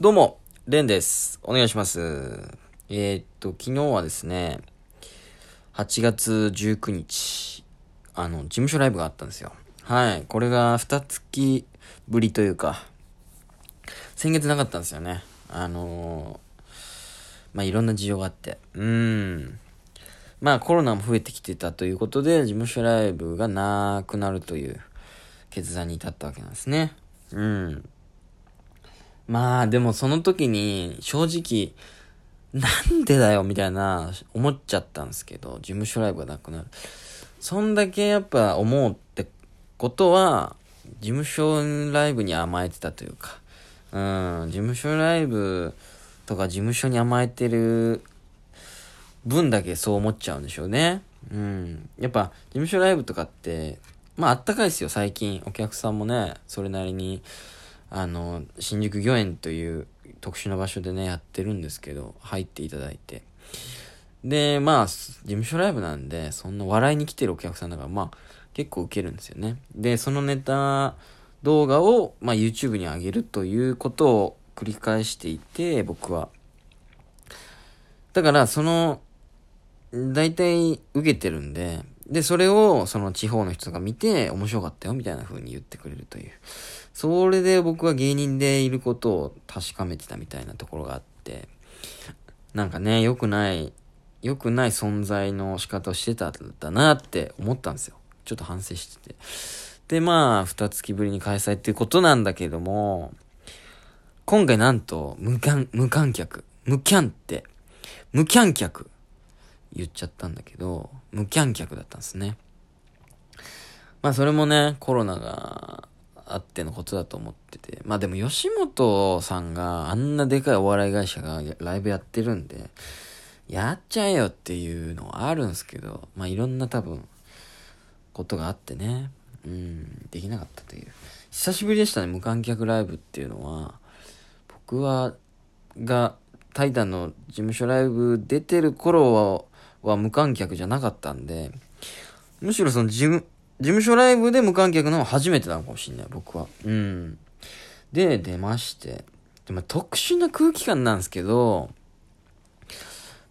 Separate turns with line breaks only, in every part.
どうも、レンです。お願いします。えーっと、昨日はですね、8月19日、あの、事務所ライブがあったんですよ。はい。これが2月ぶりというか、先月なかったんですよね。あのーまあ、いろんな事情があって。うーん。まあ、コロナも増えてきてたということで、事務所ライブがなくなるという決断に至ったわけなんですね。うん。まあ、でもその時に、正直、なんでだよ、みたいな、思っちゃったんですけど、事務所ライブがなくなる。そんだけやっぱ思うってことは、事務所ライブに甘えてたというか、うん、事務所ライブとか事務所に甘えてる分だけそう思っちゃうんでしょうね。うん。やっぱ、事務所ライブとかって、まああったかいですよ、最近。お客さんもね、それなりに、あの、新宿御苑という特殊な場所でね、やってるんですけど、入っていただいて。で、まあ、事務所ライブなんで、そんな笑いに来てるお客さんだから、まあ、結構ウケるんですよね。で、そのネタ動画を、まあ、YouTube に上げるということを繰り返していて、僕は。だから、その、大体受けてるんで、で、それをその地方の人が見て面白かったよみたいな風に言ってくれるという。それで僕は芸人でいることを確かめてたみたいなところがあって、なんかね、良くない、良くない存在の仕方をしてたんだなって思ったんですよ。ちょっと反省してて。で、まあ、二月ぶりに開催っていうことなんだけども、今回なんと無観、無観客、無キャンって、無キャン客言っちゃったんだけど、無観客だったんですね。まあそれもね、コロナがあってのことだと思ってて。まあでも吉本さんがあんなでかいお笑い会社がライブやってるんで、やっちゃえよっていうのはあるんですけど、まあいろんな多分、ことがあってね、うん、できなかったという。久しぶりでしたね、無観客ライブっていうのは。僕は、が、タイタンの事務所ライブ出てる頃は、は無観客じゃなかったんで、むしろその事務、事務所ライブで無観客のは初めてなのかもしんない、僕は。うん。で、出まして。でも特殊な空気感なんですけど、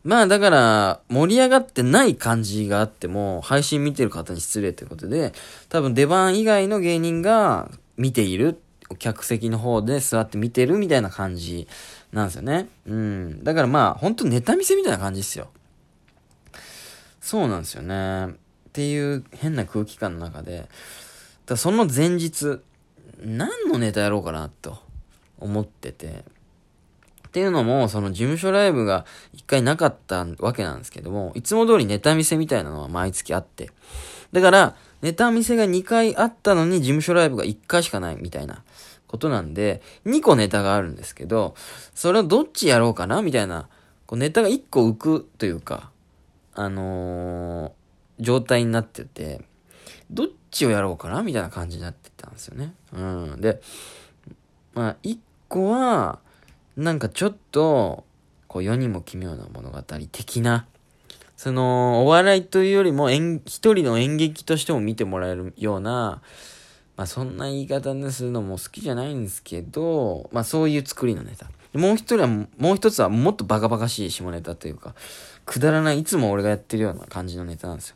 まあだから、盛り上がってない感じがあっても、配信見てる方に失礼ということで、多分出番以外の芸人が見ている、客席の方で座って見てるみたいな感じなんですよね。うん。だからまあ、ほんとネタ見せみたいな感じですよ。そうなんですよね。っていう変な空気感の中で、だその前日、何のネタやろうかなと思ってて、っていうのも、その事務所ライブが一回なかったわけなんですけども、いつも通りネタ見せみたいなのは毎月あって。だから、ネタ見せが2回あったのに事務所ライブが1回しかないみたいなことなんで、2個ネタがあるんですけど、それをどっちやろうかなみたいな、こうネタが1個浮くというか、あのー、状態になってて、どっちをやろうかなみたいな感じになってたんですよね。うん。で、まあ、1個は、なんかちょっと、こう世にも奇妙な物語的な、その、お笑いというよりも演、一人の演劇としても見てもらえるような、まあそんな言い方にするのも好きじゃないんですけど、まあそういう作りのネタ。もう一人は、もう一つはもっとバカバカしい下ネタというか、くだらない、いつも俺がやってるような感じのネタなんですよ。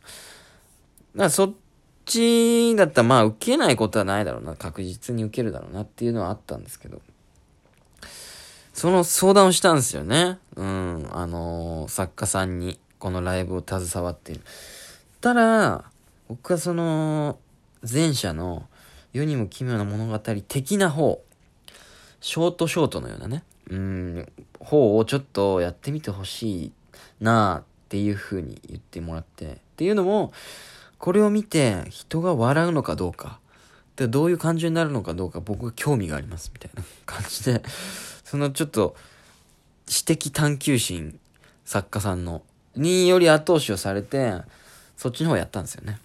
だからそっちだったらまあ受けないことはないだろうな、確実に受けるだろうなっていうのはあったんですけど。その相談をしたんですよね。うん、あのー作家さんに、このライブを携わっている。たら、僕はその、前者の世にも奇妙な物語的な方、ショートショートのようなね、うん、方をちょっとやってみてほしいなあっていう風に言ってもらって。っていうのも、これを見て人が笑うのかどうか、でどういう感情になるのかどうか僕が興味がありますみたいな感じで、そのちょっと、知的探求心作家さんの、により後押しをされて、そっちの方やったんですよね。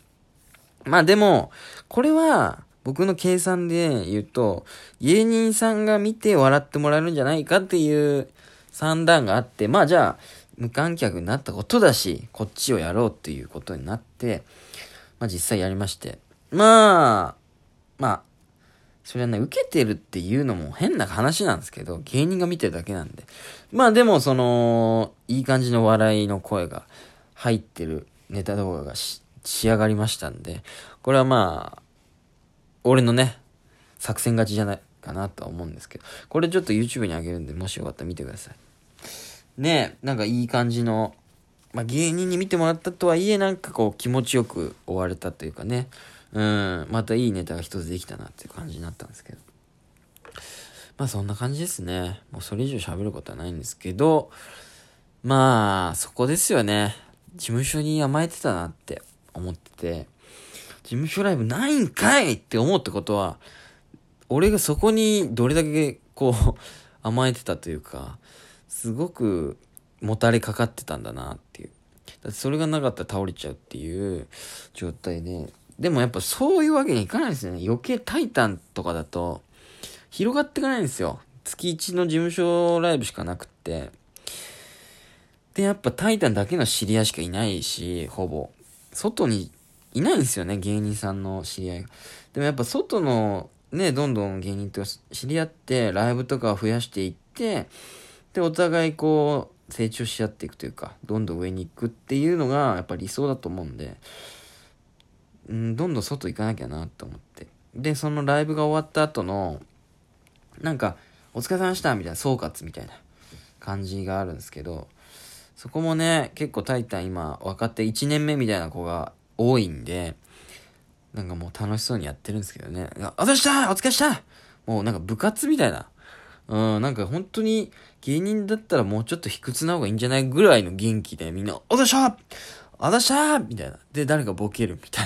まあでも、これは、僕の計算で言うと、芸人さんが見て笑ってもらえるんじゃないかっていう算段があって、まあじゃあ、無観客になったことだし、こっちをやろうっていうことになって、まあ実際やりまして。まあ、まあ、それはね、受けてるっていうのも変な話なんですけど、芸人が見てるだけなんで。まあでも、その、いい感じの笑いの声が入ってるネタ動画が仕上がりましたんで、これはまあ、俺のね、作戦勝ちじゃないかなとは思うんですけど、これちょっと YouTube にあげるんで、もしよかったら見てください。ねえなんかいい感じの、まあ芸人に見てもらったとはいえ、なんかこう気持ちよく終われたというかね、うん、またいいネタが一つできたなっていう感じになったんですけど。まあそんな感じですね。もうそれ以上喋ることはないんですけど、まあ、そこですよね。事務所に甘えてたなって思ってて、事務所ライブないんかいって思うってことは、俺がそこにどれだけこう 甘えてたというか、すごくもたれかかってたんだなっていう。だってそれがなかったら倒れちゃうっていう状態で、でもやっぱそういうわけにいかないですよね。余計タイタンとかだと、広がっていかないんですよ。月1の事務所ライブしかなくって。で、やっぱタイタンだけの知り合いしかいないし、ほぼ。外にいないんですよね、芸人さんの知り合いが。でもやっぱ外のね、どんどん芸人と知り合って、ライブとかを増やしていって、で、お互いこう、成長し合っていくというか、どんどん上に行くっていうのが、やっぱ理想だと思うんで、うん、どんどん外行かなきゃなと思って。で、そのライブが終わった後の、なんか、お疲れ様でしたみたいな総括みたいな感じがあるんですけど、そこもね、結構タイタン今、若手1年目みたいな子が多いんで、なんかもう楽しそうにやってるんですけどね。あ、ざしたお疲れしたもうなんか部活みたいな。うん、なんか本当に芸人だったらもうちょっと卑屈な方がいいんじゃないぐらいの元気でみんな、おざしたあざしたみたいな。で、誰かボケるみたい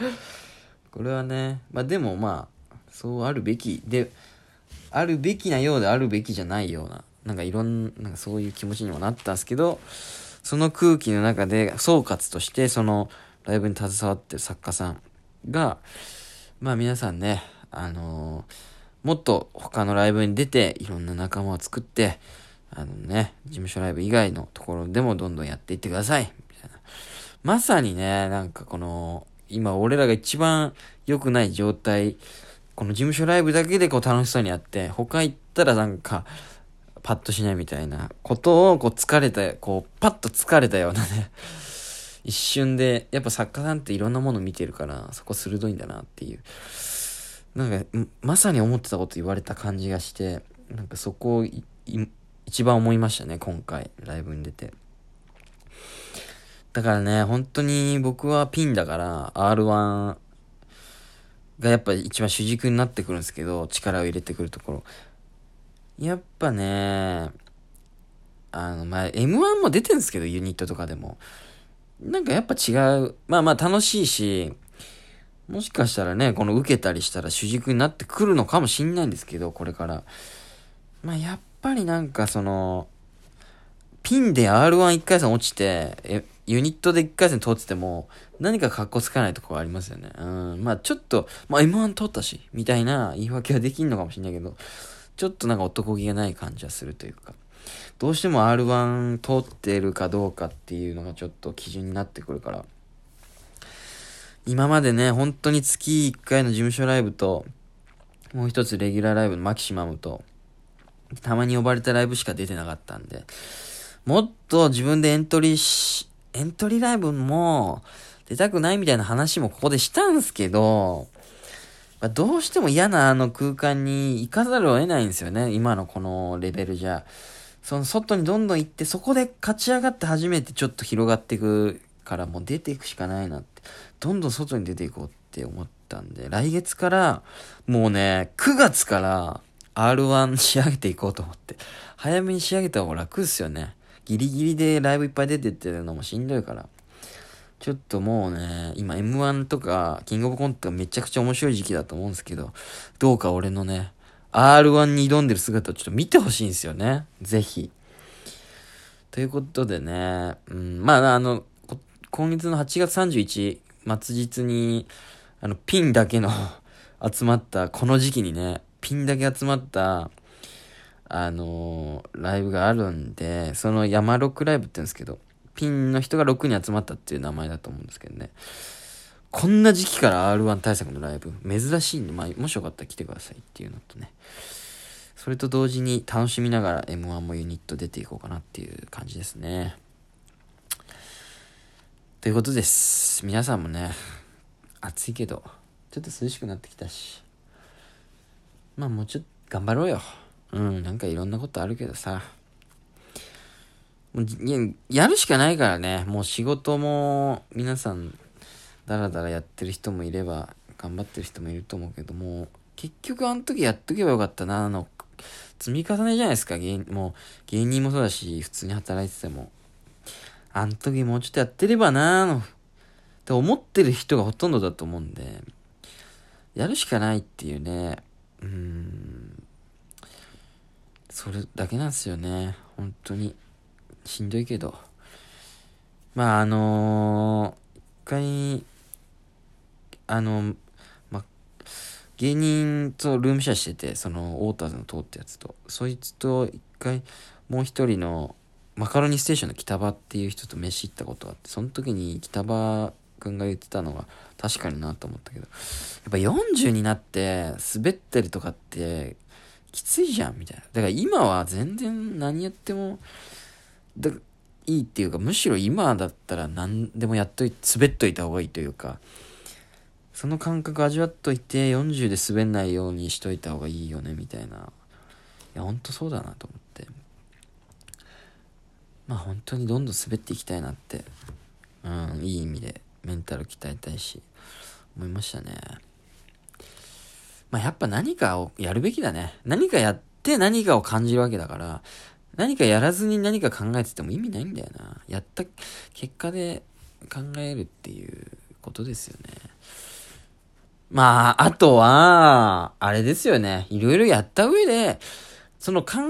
な。これはね、まあでもまあ、そうあるべきで、あるべきなようであるべきじゃないような、なんかいろんな、そういう気持ちにもなったんですけど、その空気の中で総括として、そのライブに携わってる作家さんが、まあ皆さんね、あのー、もっと他のライブに出て、いろんな仲間を作って、あのね、事務所ライブ以外のところでもどんどんやっていってください。みたいな。まさにね、なんかこの、今俺らが一番良くない状態、この事務所ライブだけでこう楽しそうにやって、他行ったらなんか、パッとしないみたいなことを、こう疲れた、こう、パッと疲れたようなね、一瞬で、やっぱ作家さんっていろんなもの見てるから、そこ鋭いんだなっていう。なんか、まさに思ってたこと言われた感じがして、なんかそこを一番思いましたね、今回、ライブに出て。だからね、本当に僕はピンだから、R1 がやっぱ一番主軸になってくるんですけど、力を入れてくるところ。やっぱね、あの、まあ、M1 も出てるんですけど、ユニットとかでも。なんかやっぱ違う。まあまあ楽しいし、もしかしたらね、この受けたりしたら主軸になってくるのかもしんないんですけど、これから。まあやっぱりなんかその、ピンで R11 回戦落ちて、ユニットで1回戦通ってても、何か格好つかないとこありますよね。うん。まあちょっと、まあ M1 通ったし、みたいな言い訳はできんのかもしれないけど、ちょっとなんか男気がない感じはするというか、どうしても R1 通ってるかどうかっていうのがちょっと基準になってくるから、今までね、本当に月1回の事務所ライブと、もう一つレギュラーライブのマキシマムと、たまに呼ばれたライブしか出てなかったんで、もっと自分でエントリーし、エントリーライブも出たくないみたいな話もここでしたんすけど、どうしても嫌なあの空間に行かざるを得ないんですよね。今のこのレベルじゃ。その外にどんどん行って、そこで勝ち上がって初めてちょっと広がっていくからもう出ていくしかないなって。どんどん外に出ていこうって思ったんで、来月から、もうね、9月から R1 仕上げていこうと思って。早めに仕上げた方が楽っすよね。ギリギリでライブいっぱい出てってるのもしんどいから。ちょっともうね、今 M1 とか、キングオブコントがめちゃくちゃ面白い時期だと思うんですけど、どうか俺のね、R1 に挑んでる姿をちょっと見てほしいんですよね。ぜひ。ということでね、うん、まあ、あの、今月の8月31、末日に、あの、ピンだけの 集まった、この時期にね、ピンだけ集まった、あのー、ライブがあるんで、その山ロックライブって言うんですけど、ピンの人が6人集まったっていう名前だと思うんですけどね。こんな時期から R1 対策のライブ、珍しいんで、まあ、もしよかったら来てくださいっていうのとね。それと同時に楽しみながら M1 もユニット出ていこうかなっていう感じですね。ということです。皆さんもね、暑いけど、ちょっと涼しくなってきたし、まあもうちょっと頑張ろうよ。うん、なんかいろんなことあるけどさ。もうやるしかないからね。もう仕事も皆さんダラダラやってる人もいれば頑張ってる人もいると思うけども結局あの時やっとけばよかったな。の積み重ねじゃないですか。芸もう芸人もそうだし普通に働いてても。あの時もうちょっとやってればなあのって思ってる人がほとんどだと思うんでやるしかないっていうね。うん。それだけなんですよね。本当に。しんどいけど。まああのー、一回あの、ま、芸人とルームシェアしてて、その、ウォーターズの塔ってやつと、そいつと一回、もう一人の、マカロニステーションの北場っていう人と飯行ったことがあって、その時に北場くんが言ってたのが確かになと思ったけど、やっぱ40になって滑ってるとかってきついじゃんみたいな。だから今は全然何やっても、だいいっていうか、むしろ今だったら何でもやっといて、滑っといた方がいいというか、その感覚味わっといて40で滑んないようにしといた方がいいよねみたいな。いやほんとそうだなと思って。まあ本当にどんどん滑っていきたいなって。うんいい意味でメンタル鍛えたいし思いましたね。まあやっぱ何かをやるべきだね。何かやって何かを感じるわけだから何かやらずに何か考えてても意味ないんだよな。やった結果で考えるっていうことですよね。まあ、あとは、あれですよね。いろいろやった上で、その考